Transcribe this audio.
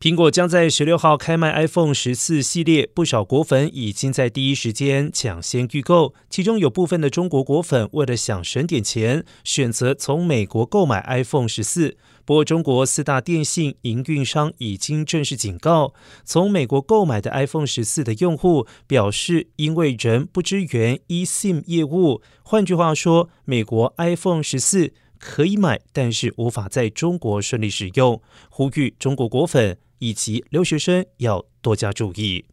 苹果将在十六号开卖 iPhone 十四系列，不少果粉已经在第一时间抢先预购。其中有部分的中国果粉为了想省点钱，选择从美国购买 iPhone 十四。不过，中国四大电信营运商已经正式警告，从美国购买的 iPhone 十四的用户表示，因为人不支援 eSIM 业务，换句话说，美国 iPhone 十四可以买，但是无法在中国顺利使用。呼吁中国果粉。以及留学生要多加注意。